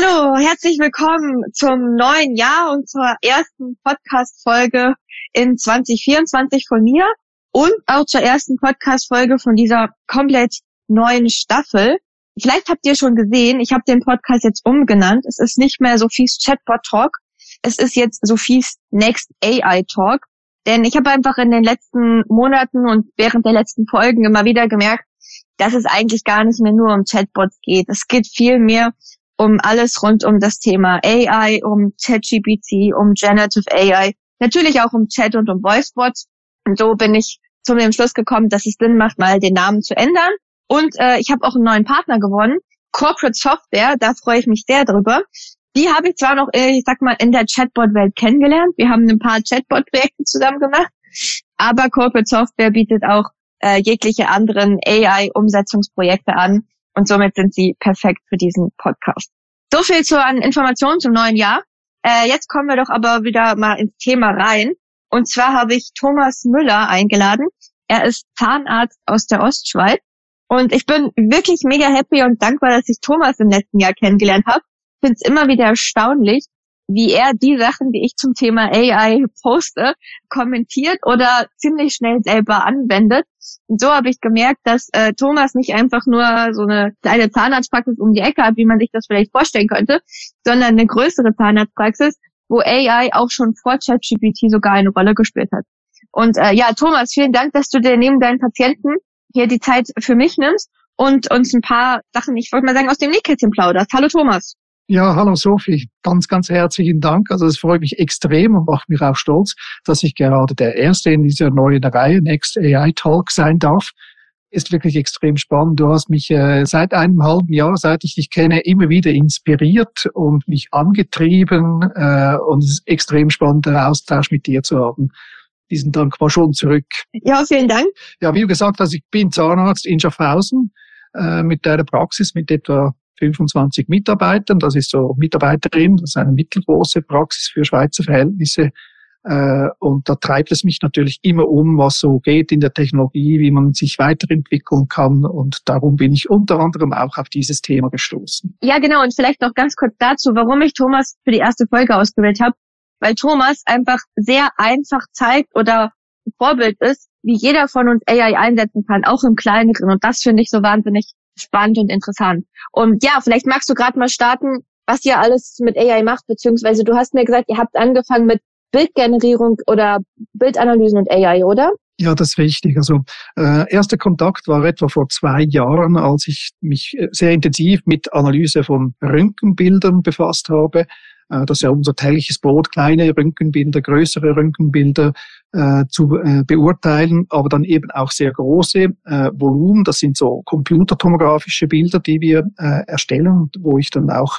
Hallo, herzlich willkommen zum neuen Jahr und zur ersten Podcast-Folge in 2024 von mir und auch zur ersten Podcast-Folge von dieser komplett neuen Staffel. Vielleicht habt ihr schon gesehen, ich habe den Podcast jetzt umgenannt. Es ist nicht mehr Sophies Chatbot Talk. Es ist jetzt Sophies Next AI Talk. Denn ich habe einfach in den letzten Monaten und während der letzten Folgen immer wieder gemerkt, dass es eigentlich gar nicht mehr nur um Chatbots geht. Es geht viel mehr um alles rund um das Thema AI, um ChatGPT, um Generative AI, natürlich auch um Chat und um Voicebots. Und so bin ich zu dem Schluss gekommen, dass es Sinn macht, mal den Namen zu ändern. Und äh, ich habe auch einen neuen Partner gewonnen, Corporate Software, da freue ich mich sehr drüber. Die habe ich zwar noch, äh, ich sag mal, in der Chatbot-Welt kennengelernt. Wir haben ein paar Chatbot-Projekte zusammen gemacht, aber Corporate Software bietet auch äh, jegliche anderen AI-Umsetzungsprojekte an und somit sind sie perfekt für diesen Podcast. So viel zu an Informationen zum neuen Jahr. Äh, jetzt kommen wir doch aber wieder mal ins Thema rein. Und zwar habe ich Thomas Müller eingeladen. Er ist Zahnarzt aus der Ostschweiz. Und ich bin wirklich mega happy und dankbar, dass ich Thomas im letzten Jahr kennengelernt habe. Ich finde es immer wieder erstaunlich, wie er die Sachen, die ich zum Thema AI poste, kommentiert oder ziemlich schnell selber anwendet. Und so habe ich gemerkt, dass äh, Thomas nicht einfach nur so eine kleine Zahnarztpraxis um die Ecke hat, wie man sich das vielleicht vorstellen könnte, sondern eine größere Zahnarztpraxis, wo AI auch schon vor ChatGPT sogar eine Rolle gespielt hat. Und äh, ja, Thomas, vielen Dank, dass du dir neben deinen Patienten hier die Zeit für mich nimmst und uns ein paar Sachen, ich wollte mal sagen, aus dem Nähkästchen plauderst. Hallo Thomas. Ja, hallo Sophie, ganz, ganz herzlichen Dank. Also es freut mich extrem und macht mich auch stolz, dass ich gerade der Erste in dieser neuen Reihe Next AI Talk sein darf. Ist wirklich extrem spannend. Du hast mich äh, seit einem halben Jahr, seit ich dich kenne, immer wieder inspiriert und mich angetrieben. Äh, und es ist extrem spannend, den Austausch mit dir zu haben. Diesen Dank war schon zurück. Ja, vielen Dank. Ja, wie du gesagt hast, ich bin Zahnarzt in Schaffhausen äh, mit der Praxis mit etwa 25 Mitarbeitern. Das ist so Mitarbeiterin, das ist eine mittelgroße Praxis für Schweizer Verhältnisse. Äh, und da treibt es mich natürlich immer um, was so geht in der Technologie, wie man sich weiterentwickeln kann. Und darum bin ich unter anderem auch auf dieses Thema gestoßen. Ja, genau. Und vielleicht noch ganz kurz dazu, warum ich Thomas für die erste Folge ausgewählt habe. Weil Thomas einfach sehr einfach zeigt oder Vorbild ist, wie jeder von uns AI einsetzen kann, auch im Kleineren. Und das finde ich so wahnsinnig spannend und interessant. Und ja, vielleicht magst du gerade mal starten, was ihr alles mit AI macht, beziehungsweise du hast mir gesagt, ihr habt angefangen mit Bildgenerierung oder Bildanalysen und AI, oder? Ja, das ist richtig. Also äh, erster Kontakt war etwa vor zwei Jahren, als ich mich äh, sehr intensiv mit Analyse von Röntgenbildern befasst habe. Äh, das ist ja unser tägliches Brot, kleine Röntgenbilder, größere Röntgenbilder äh, zu äh, beurteilen, aber dann eben auch sehr große äh, Volumen. Das sind so computertomografische Bilder, die wir äh, erstellen, wo ich dann auch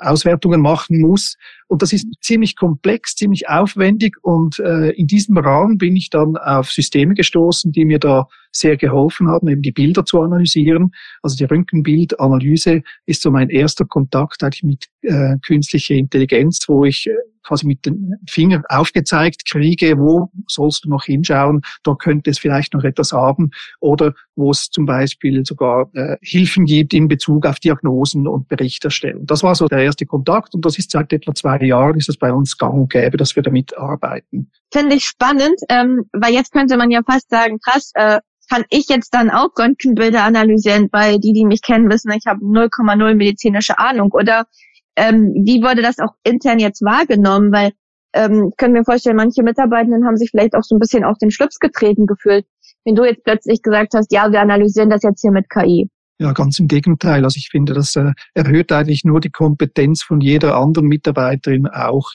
Auswertungen machen muss. Und das ist ziemlich komplex, ziemlich aufwendig. Und äh, in diesem Rahmen bin ich dann auf Systeme gestoßen, die mir da sehr geholfen haben, eben die Bilder zu analysieren. Also die Röntgenbildanalyse ist so mein erster Kontakt eigentlich mit äh, künstlicher Intelligenz, wo ich äh, quasi mit den Fingern aufgezeigt kriege, wo sollst du noch hinschauen, da könnte es vielleicht noch etwas haben oder wo es zum Beispiel sogar äh, Hilfen gibt in Bezug auf Diagnosen und Berichterstellung. Das war so der erste Kontakt und das ist seit etwa zwei Jahren ist es bei uns gang und gäbe, dass wir damit arbeiten. Finde ich spannend, ähm, weil jetzt könnte man ja fast sagen, krass, äh, kann ich jetzt dann auch Röntgenbilder analysieren, weil die, die mich kennen, wissen, ich habe 0,0 medizinische Ahnung. Oder ähm, wie wurde das auch intern jetzt wahrgenommen? Weil ähm, ich könnte vorstellen, manche Mitarbeitenden haben sich vielleicht auch so ein bisschen auf den Schlips getreten gefühlt, wenn du jetzt plötzlich gesagt hast, ja, wir analysieren das jetzt hier mit KI. Ja, ganz im Gegenteil. Also ich finde, das äh, erhöht eigentlich nur die Kompetenz von jeder anderen Mitarbeiterin auch,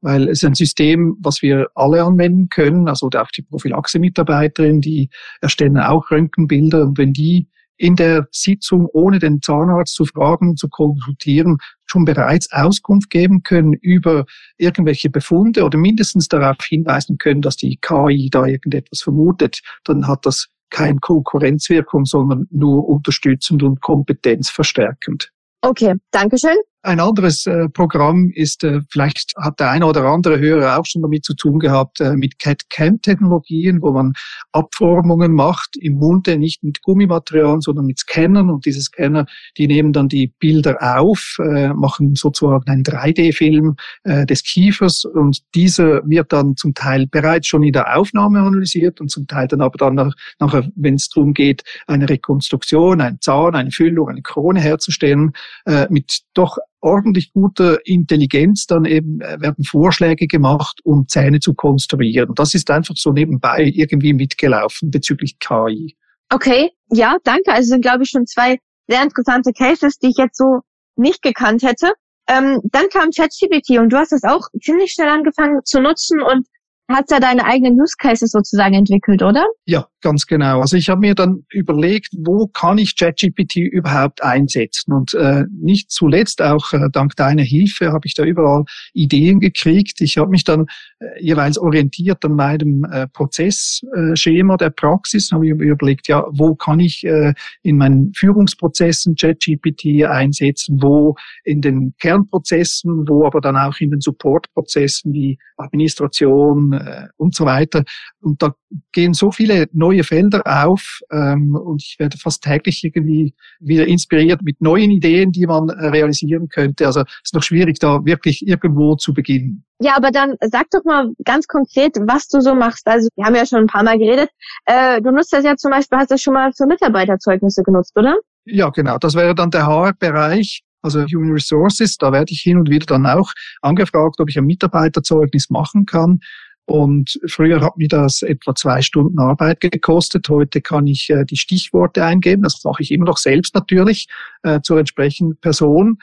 weil es ist ein System, was wir alle anwenden können. Also auch die Prophylaxe-Mitarbeiterin, die erstellen auch Röntgenbilder und wenn die in der Sitzung, ohne den Zahnarzt zu fragen, zu konsultieren, schon bereits Auskunft geben können über irgendwelche Befunde oder mindestens darauf hinweisen können, dass die KI da irgendetwas vermutet, dann hat das keine Konkurrenzwirkung, sondern nur unterstützend und kompetenzverstärkend. Okay, Dankeschön. Ein anderes äh, Programm ist, äh, vielleicht hat der eine oder andere Hörer auch schon damit zu tun gehabt, äh, mit CAD-CAM-Technologien, wo man Abformungen macht im Munde, nicht mit Gummimaterialien, sondern mit Scannern. Und diese Scanner, die nehmen dann die Bilder auf, äh, machen sozusagen einen 3D-Film äh, des Kiefers und dieser wird dann zum Teil bereits schon in der Aufnahme analysiert und zum Teil dann aber dann nach, nachher, wenn es darum geht, eine Rekonstruktion, ein Zahn, eine Füllung, eine Krone herzustellen, äh, mit doch ordentlich guter Intelligenz dann eben äh, werden Vorschläge gemacht, um Zähne zu konstruieren. Das ist einfach so nebenbei irgendwie mitgelaufen bezüglich KI. Okay, ja, danke. Also sind, glaube ich, schon zwei sehr interessante Cases, die ich jetzt so nicht gekannt hätte. Ähm, dann kam ChatGPT und du hast es auch ziemlich schnell angefangen zu nutzen und hast ja deine eigenen Use Cases sozusagen entwickelt, oder? Ja, ganz genau. Also ich habe mir dann überlegt, wo kann ich ChatGPT überhaupt einsetzen? Und äh, nicht zuletzt auch äh, dank deiner Hilfe habe ich da überall Ideen gekriegt. Ich habe mich dann äh, jeweils orientiert an meinem äh, Prozessschema der Praxis. Habe ich mir überlegt, ja, wo kann ich äh, in meinen Führungsprozessen ChatGPT einsetzen? Wo in den Kernprozessen? Wo aber dann auch in den Supportprozessen wie Administration äh, und so weiter. Und da gehen so viele neue Felder auf ähm, und ich werde fast täglich irgendwie wieder inspiriert mit neuen Ideen, die man äh, realisieren könnte. Also es ist noch schwierig, da wirklich irgendwo zu beginnen. Ja, aber dann sag doch mal ganz konkret, was du so machst. Also wir haben ja schon ein paar Mal geredet. Äh, du nutzt das ja zum Beispiel, hast das schon mal für Mitarbeiterzeugnisse genutzt, oder? Ja, genau. Das wäre dann der HR-Bereich. Also Human Resources, da werde ich hin und wieder dann auch angefragt, ob ich ein Mitarbeiterzeugnis machen kann. Und früher hat mir das etwa zwei Stunden Arbeit gekostet. Heute kann ich äh, die Stichworte eingeben. Das mache ich immer noch selbst natürlich äh, zur entsprechenden Person.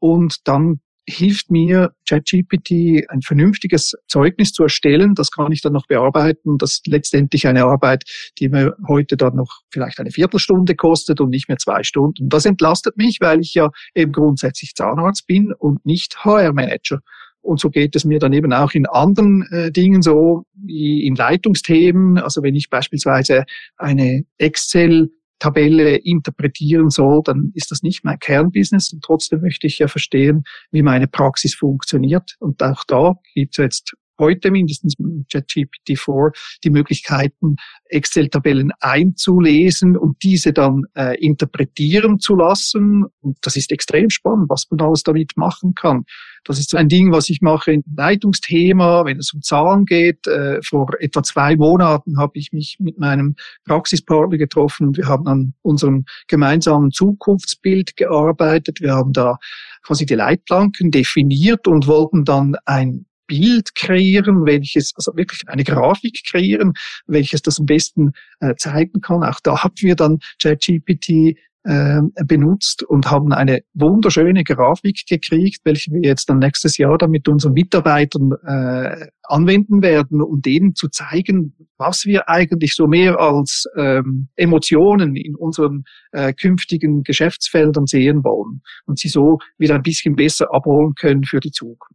Und dann hilft mir ChatGPT ein vernünftiges Zeugnis zu erstellen. Das kann ich dann noch bearbeiten. Das ist letztendlich eine Arbeit, die mir heute dann noch vielleicht eine Viertelstunde kostet und nicht mehr zwei Stunden. Das entlastet mich, weil ich ja eben grundsätzlich Zahnarzt bin und nicht HR-Manager. Und so geht es mir dann eben auch in anderen äh, Dingen so, wie in Leitungsthemen. Also wenn ich beispielsweise eine Excel Tabelle interpretieren soll, dann ist das nicht mein Kernbusiness. Und trotzdem möchte ich ja verstehen, wie meine Praxis funktioniert. Und auch da gibt es jetzt heute mindestens mit ChatGPT-4 die Möglichkeiten, Excel-Tabellen einzulesen und diese dann äh, interpretieren zu lassen. Und das ist extrem spannend, was man alles damit machen kann. Das ist so ein Ding, was ich mache im Leitungsthema, wenn es um Zahlen geht. Äh, vor etwa zwei Monaten habe ich mich mit meinem Praxispartner getroffen und wir haben an unserem gemeinsamen Zukunftsbild gearbeitet. Wir haben da quasi die Leitplanken definiert und wollten dann ein Bild kreieren, welches, also wirklich eine Grafik kreieren, welches das am besten äh, zeigen kann. Auch da haben wir dann ChatGPT äh, benutzt und haben eine wunderschöne Grafik gekriegt, welche wir jetzt dann nächstes Jahr dann mit unseren Mitarbeitern äh, anwenden werden, um denen zu zeigen, was wir eigentlich so mehr als ähm, Emotionen in unseren äh, künftigen Geschäftsfeldern sehen wollen und sie so wieder ein bisschen besser abholen können für die Zukunft.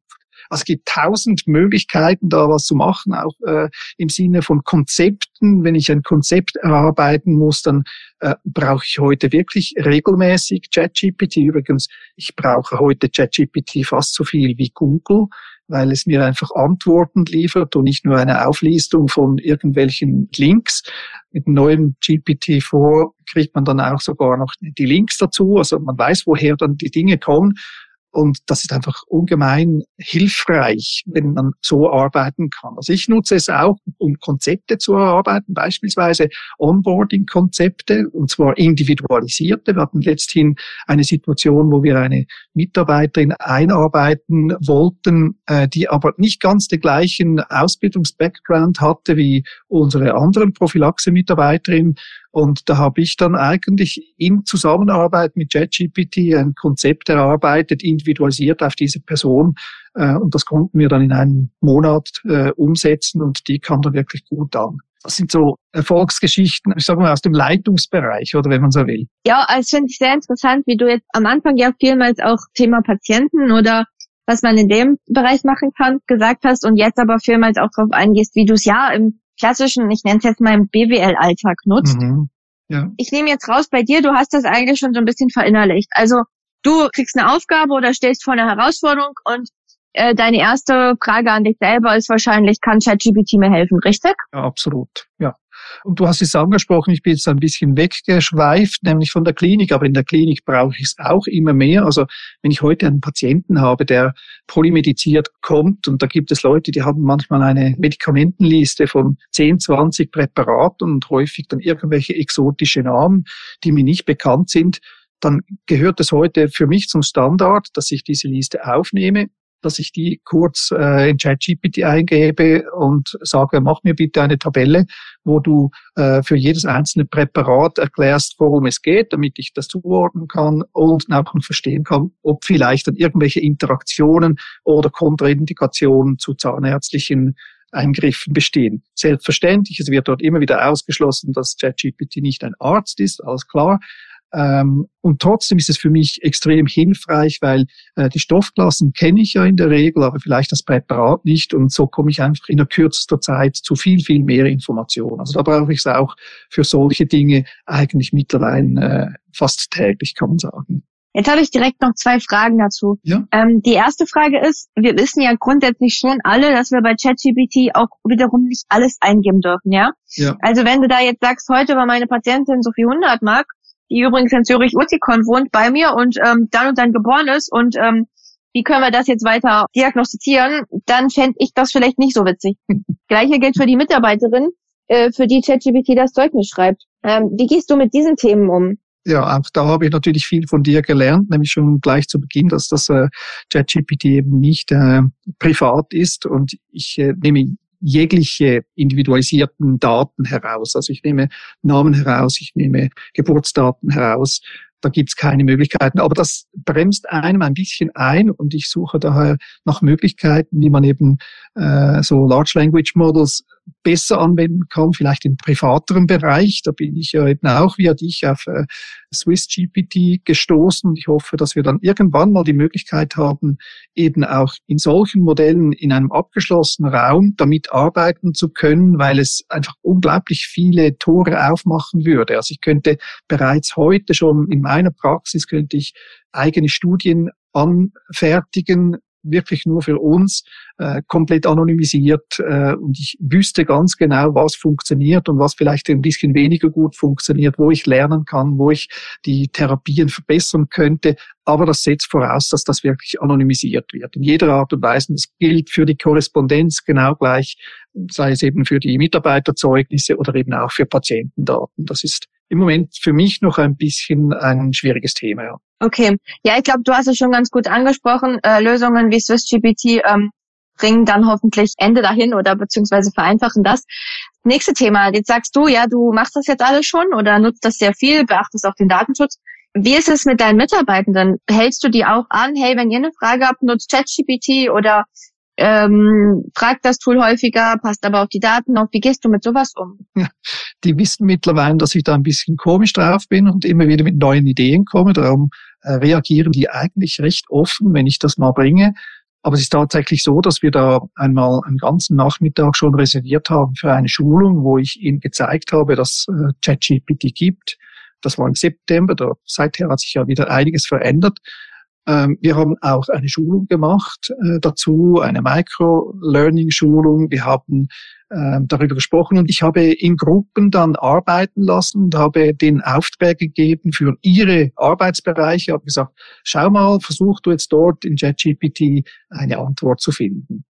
Also es gibt tausend Möglichkeiten, da was zu machen, auch äh, im Sinne von Konzepten. Wenn ich ein Konzept erarbeiten muss, dann äh, brauche ich heute wirklich regelmäßig ChatGPT. Übrigens, ich brauche heute ChatGPT fast so viel wie Google weil es mir einfach Antworten liefert und nicht nur eine Auflistung von irgendwelchen Links. Mit dem neuen GPT-4 kriegt man dann auch sogar noch die Links dazu. Also man weiß, woher dann die Dinge kommen. Und das ist einfach ungemein hilfreich, wenn man so arbeiten kann. Also ich nutze es auch, um Konzepte zu erarbeiten, beispielsweise Onboarding-Konzepte, und zwar individualisierte. Wir hatten letzthin eine Situation, wo wir eine Mitarbeiterin einarbeiten wollten, äh, die aber nicht ganz den gleichen Ausbildungs-Background hatte wie unsere anderen Prophylaxe-Mitarbeiterin. Und da habe ich dann eigentlich in Zusammenarbeit mit JetGPT ein Konzept erarbeitet, individualisiert auf diese Person. Äh, und das konnten wir dann in einem Monat äh, umsetzen und die kam dann wirklich gut an. Das sind so Erfolgsgeschichten, ich sage mal, aus dem Leitungsbereich, oder wenn man so will. Ja, es finde ich sehr interessant, wie du jetzt am Anfang ja vielmals auch Thema Patienten oder was man in dem Bereich machen kann, gesagt hast und jetzt aber vielmals auch darauf eingehst, wie du es ja im klassischen, ich nenne es jetzt mal im BWL-Alltag nutzt. Mhm. Ja. Ich nehme jetzt raus bei dir, du hast das eigentlich schon so ein bisschen verinnerlicht. Also du kriegst eine Aufgabe oder stellst vor eine Herausforderung und äh, deine erste Frage an dich selber ist wahrscheinlich, kann ChatGPT mir helfen, richtig? Ja, absolut, ja. Und du hast es angesprochen, ich bin jetzt ein bisschen weggeschweift, nämlich von der Klinik, aber in der Klinik brauche ich es auch immer mehr. Also wenn ich heute einen Patienten habe, der polymediziert kommt und da gibt es Leute, die haben manchmal eine Medikamentenliste von 10, 20 Präparaten und häufig dann irgendwelche exotische Namen, die mir nicht bekannt sind, dann gehört es heute für mich zum Standard, dass ich diese Liste aufnehme, dass ich die kurz äh, in ChatGPT eingebe und sage, mach mir bitte eine Tabelle, wo du äh, für jedes einzelne Präparat erklärst, worum es geht, damit ich das zuordnen kann und auch verstehen kann, ob vielleicht dann irgendwelche Interaktionen oder Kontraindikationen zu zahnärztlichen Eingriffen bestehen. Selbstverständlich, es wird dort immer wieder ausgeschlossen, dass ChatGPT nicht ein Arzt ist, alles klar. Ähm, und trotzdem ist es für mich extrem hilfreich, weil äh, die Stoffklassen kenne ich ja in der Regel, aber vielleicht das Präparat nicht. Und so komme ich einfach in der kürzester Zeit zu viel, viel mehr Informationen. Also da brauche ich es auch für solche Dinge eigentlich mittlerweile äh, fast täglich, kann man sagen. Jetzt habe ich direkt noch zwei Fragen dazu. Ja. Ähm, die erste Frage ist, wir wissen ja grundsätzlich schon alle, dass wir bei ChatGPT auch wiederum nicht alles eingeben dürfen, ja? ja? Also wenn du da jetzt sagst, heute war meine Patientin Sophie 100 Mark, die übrigens in Zürich Urzikon wohnt, bei mir und ähm, dann und dann geboren ist und ähm, wie können wir das jetzt weiter diagnostizieren, dann fände ich das vielleicht nicht so witzig. Gleiche gilt für die Mitarbeiterin, äh, für die ChatGPT das Zeugnis schreibt. Ähm, wie gehst du mit diesen Themen um? Ja, auch da habe ich natürlich viel von dir gelernt, nämlich schon gleich zu Beginn, dass das äh, ChatGPT eben nicht äh, privat ist und ich äh, nehme jegliche individualisierten Daten heraus. Also ich nehme Namen heraus, ich nehme Geburtsdaten heraus. Da gibt's keine Möglichkeiten. Aber das bremst einem ein bisschen ein und ich suche daher nach Möglichkeiten, wie man eben äh, so Large Language Models besser anwenden kann, vielleicht im privateren Bereich. Da bin ich ja eben auch via dich auf äh, Swiss GPT gestoßen ich hoffe, dass wir dann irgendwann mal die Möglichkeit haben, eben auch in solchen Modellen in einem abgeschlossenen Raum damit arbeiten zu können, weil es einfach unglaublich viele Tore aufmachen würde. Also ich könnte bereits heute schon in meiner Praxis könnte ich eigene Studien anfertigen, wirklich nur für uns, äh, komplett anonymisiert äh, und ich wüsste ganz genau, was funktioniert und was vielleicht ein bisschen weniger gut funktioniert, wo ich lernen kann, wo ich die Therapien verbessern könnte. Aber das setzt voraus, dass das wirklich anonymisiert wird. In jeder Art und Weise. Das gilt für die Korrespondenz genau gleich, sei es eben für die Mitarbeiterzeugnisse oder eben auch für Patientendaten. Das ist im Moment für mich noch ein bisschen ein schwieriges Thema. Ja. Okay, ja, ich glaube, du hast es schon ganz gut angesprochen. Äh, Lösungen wie SwissGPT ähm, bringen dann hoffentlich Ende dahin oder beziehungsweise vereinfachen das. Nächste Thema. Jetzt sagst du, ja, du machst das jetzt alles schon oder nutzt das sehr viel, beachtest auch den Datenschutz. Wie ist es mit deinen Mitarbeitenden? Hältst du die auch an, hey, wenn ihr eine Frage habt, nutzt ChatGPT oder ähm, fragt das Tool häufiger, passt aber auf die Daten auf. Wie gehst du mit sowas um? Ja, die wissen mittlerweile, dass ich da ein bisschen komisch drauf bin und immer wieder mit neuen Ideen komme. Darum äh, reagieren die eigentlich recht offen, wenn ich das mal bringe. Aber es ist tatsächlich so, dass wir da einmal einen ganzen Nachmittag schon reserviert haben für eine Schulung, wo ich ihnen gezeigt habe, dass äh, ChatGPT gibt. Das war im September. Da, seither hat sich ja wieder einiges verändert. Ähm, wir haben auch eine Schulung gemacht äh, dazu, eine Micro-Learning-Schulung. Wir haben äh, darüber gesprochen und ich habe in Gruppen dann arbeiten lassen und habe den Auftrag gegeben für ihre Arbeitsbereiche. Ich habe gesagt, schau mal, versuch du jetzt dort in JetGPT eine Antwort zu finden.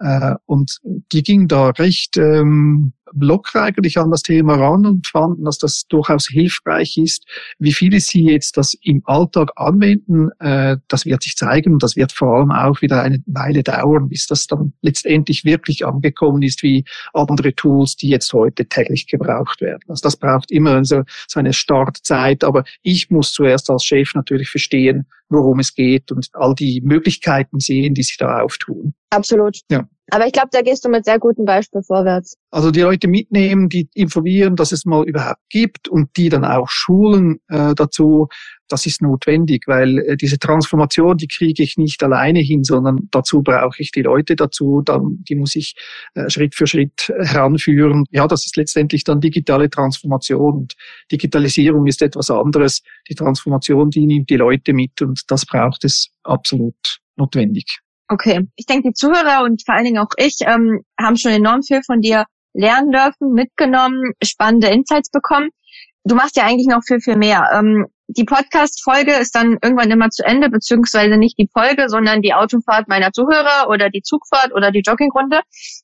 Äh, und die ging da recht ähm, locker eigentlich an das Thema ran und fanden, dass das durchaus hilfreich ist. Wie viele sie jetzt das im Alltag anwenden, äh, das wird sich zeigen und das wird vor allem auch wieder eine Weile dauern, bis das dann letztendlich wirklich angekommen ist, wie andere Tools, die jetzt heute täglich gebraucht werden. Also das braucht immer so, so eine Startzeit, aber ich muss zuerst als Chef natürlich verstehen, worum es geht und all die Möglichkeiten sehen, die sich da auftun. Absolut. Ja. Aber ich glaube, da gehst du mit sehr gutem Beispiel vorwärts. Also die Leute mitnehmen, die informieren, dass es mal überhaupt gibt und die dann auch schulen äh, dazu, das ist notwendig, weil äh, diese Transformation, die kriege ich nicht alleine hin, sondern dazu brauche ich die Leute dazu, dann, die muss ich äh, Schritt für Schritt heranführen. Ja, das ist letztendlich dann digitale Transformation. Und Digitalisierung ist etwas anderes. Die Transformation, die nimmt die Leute mit und das braucht es absolut notwendig. Okay, ich denke, die Zuhörer und vor allen Dingen auch ich ähm, haben schon enorm viel von dir lernen dürfen, mitgenommen, spannende Insights bekommen. Du machst ja eigentlich noch viel, viel mehr. Ähm, die Podcast-Folge ist dann irgendwann immer zu Ende, beziehungsweise nicht die Folge, sondern die Autofahrt meiner Zuhörer oder die Zugfahrt oder die Joggingrunde.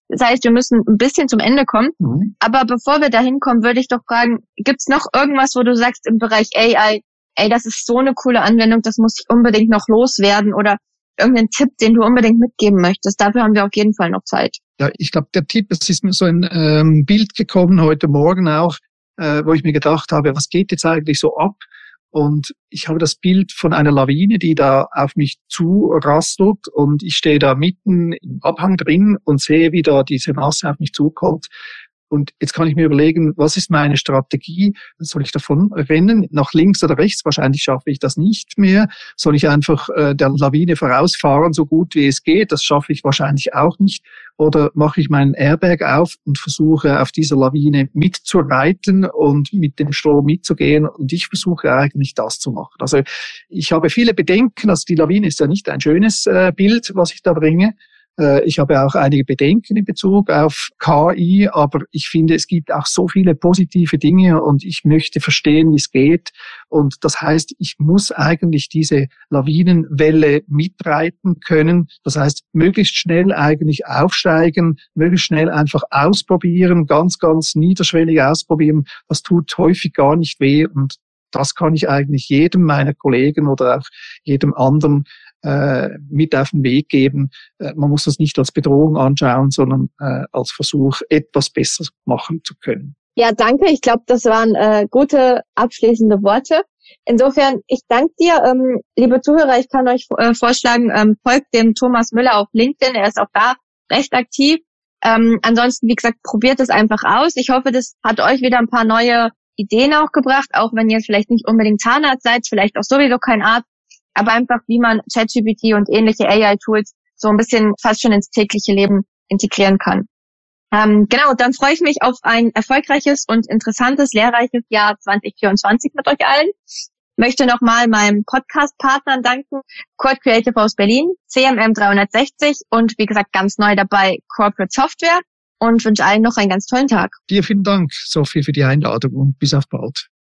Das heißt, wir müssen ein bisschen zum Ende kommen. Mhm. Aber bevor wir dahin kommen, würde ich doch fragen, gibt's noch irgendwas, wo du sagst im Bereich AI, ey, das ist so eine coole Anwendung, das muss ich unbedingt noch loswerden oder irgendeinen Tipp, den du unbedingt mitgeben möchtest. Dafür haben wir auf jeden Fall noch Zeit. Ja, ich glaube, der Tipp, es ist mir so ein ähm, Bild gekommen heute Morgen auch, äh, wo ich mir gedacht habe, was geht jetzt eigentlich so ab? Und ich habe das Bild von einer Lawine, die da auf mich zurastelt und ich stehe da mitten im Abhang drin und sehe, wie da diese Masse auf mich zukommt. Und jetzt kann ich mir überlegen, was ist meine Strategie? Soll ich davon rennen, nach links oder rechts? Wahrscheinlich schaffe ich das nicht mehr. Soll ich einfach äh, der Lawine vorausfahren, so gut wie es geht? Das schaffe ich wahrscheinlich auch nicht. Oder mache ich meinen Airbag auf und versuche auf dieser Lawine mitzureiten und mit dem Strom mitzugehen? Und ich versuche eigentlich das zu machen. Also ich habe viele Bedenken. Also die Lawine ist ja nicht ein schönes äh, Bild, was ich da bringe. Äh, ich habe auch einige Bedenken in Bezug auf KI, aber ich finde, es gibt auch so viele positive Dinge und ich möchte verstehen, wie es geht. Und das heißt, ich muss eigentlich diese Lawinenwelle mitreiten können. Das heißt, möglichst schnell eigentlich aufsteigen, möglichst schnell einfach ausprobieren, ganz, ganz niederschwellig ausprobieren. Das tut häufig gar nicht weh und das kann ich eigentlich jedem meiner Kollegen oder auch jedem anderen mit auf den Weg geben. Äh, man muss das nicht als Bedrohung anschauen, sondern äh, als Versuch, etwas besser machen zu können. Ja, danke. Ich glaube, das waren äh, gute abschließende Worte. Insofern, ich danke dir, ähm, liebe Zuhörer. Ich kann euch äh, vorschlagen, ähm, folgt dem Thomas Müller auf LinkedIn. Er ist auch da recht aktiv. Ähm, ansonsten, wie gesagt, probiert es einfach aus. Ich hoffe, das hat euch wieder ein paar neue Ideen auch gebracht, auch wenn ihr vielleicht nicht unbedingt Zahnarzt seid, vielleicht auch sowieso kein Arzt aber einfach, wie man ChatGPT und ähnliche AI-Tools so ein bisschen fast schon ins tägliche Leben integrieren kann. Ähm, genau, dann freue ich mich auf ein erfolgreiches und interessantes, lehrreiches Jahr 2024 mit euch allen. Möchte nochmal meinem Podcast-Partnern danken, Cord Creative aus Berlin, CMM 360 und wie gesagt ganz neu dabei Corporate Software und wünsche allen noch einen ganz tollen Tag. Dir vielen Dank, Sophie, für die Einladung und bis auf bald.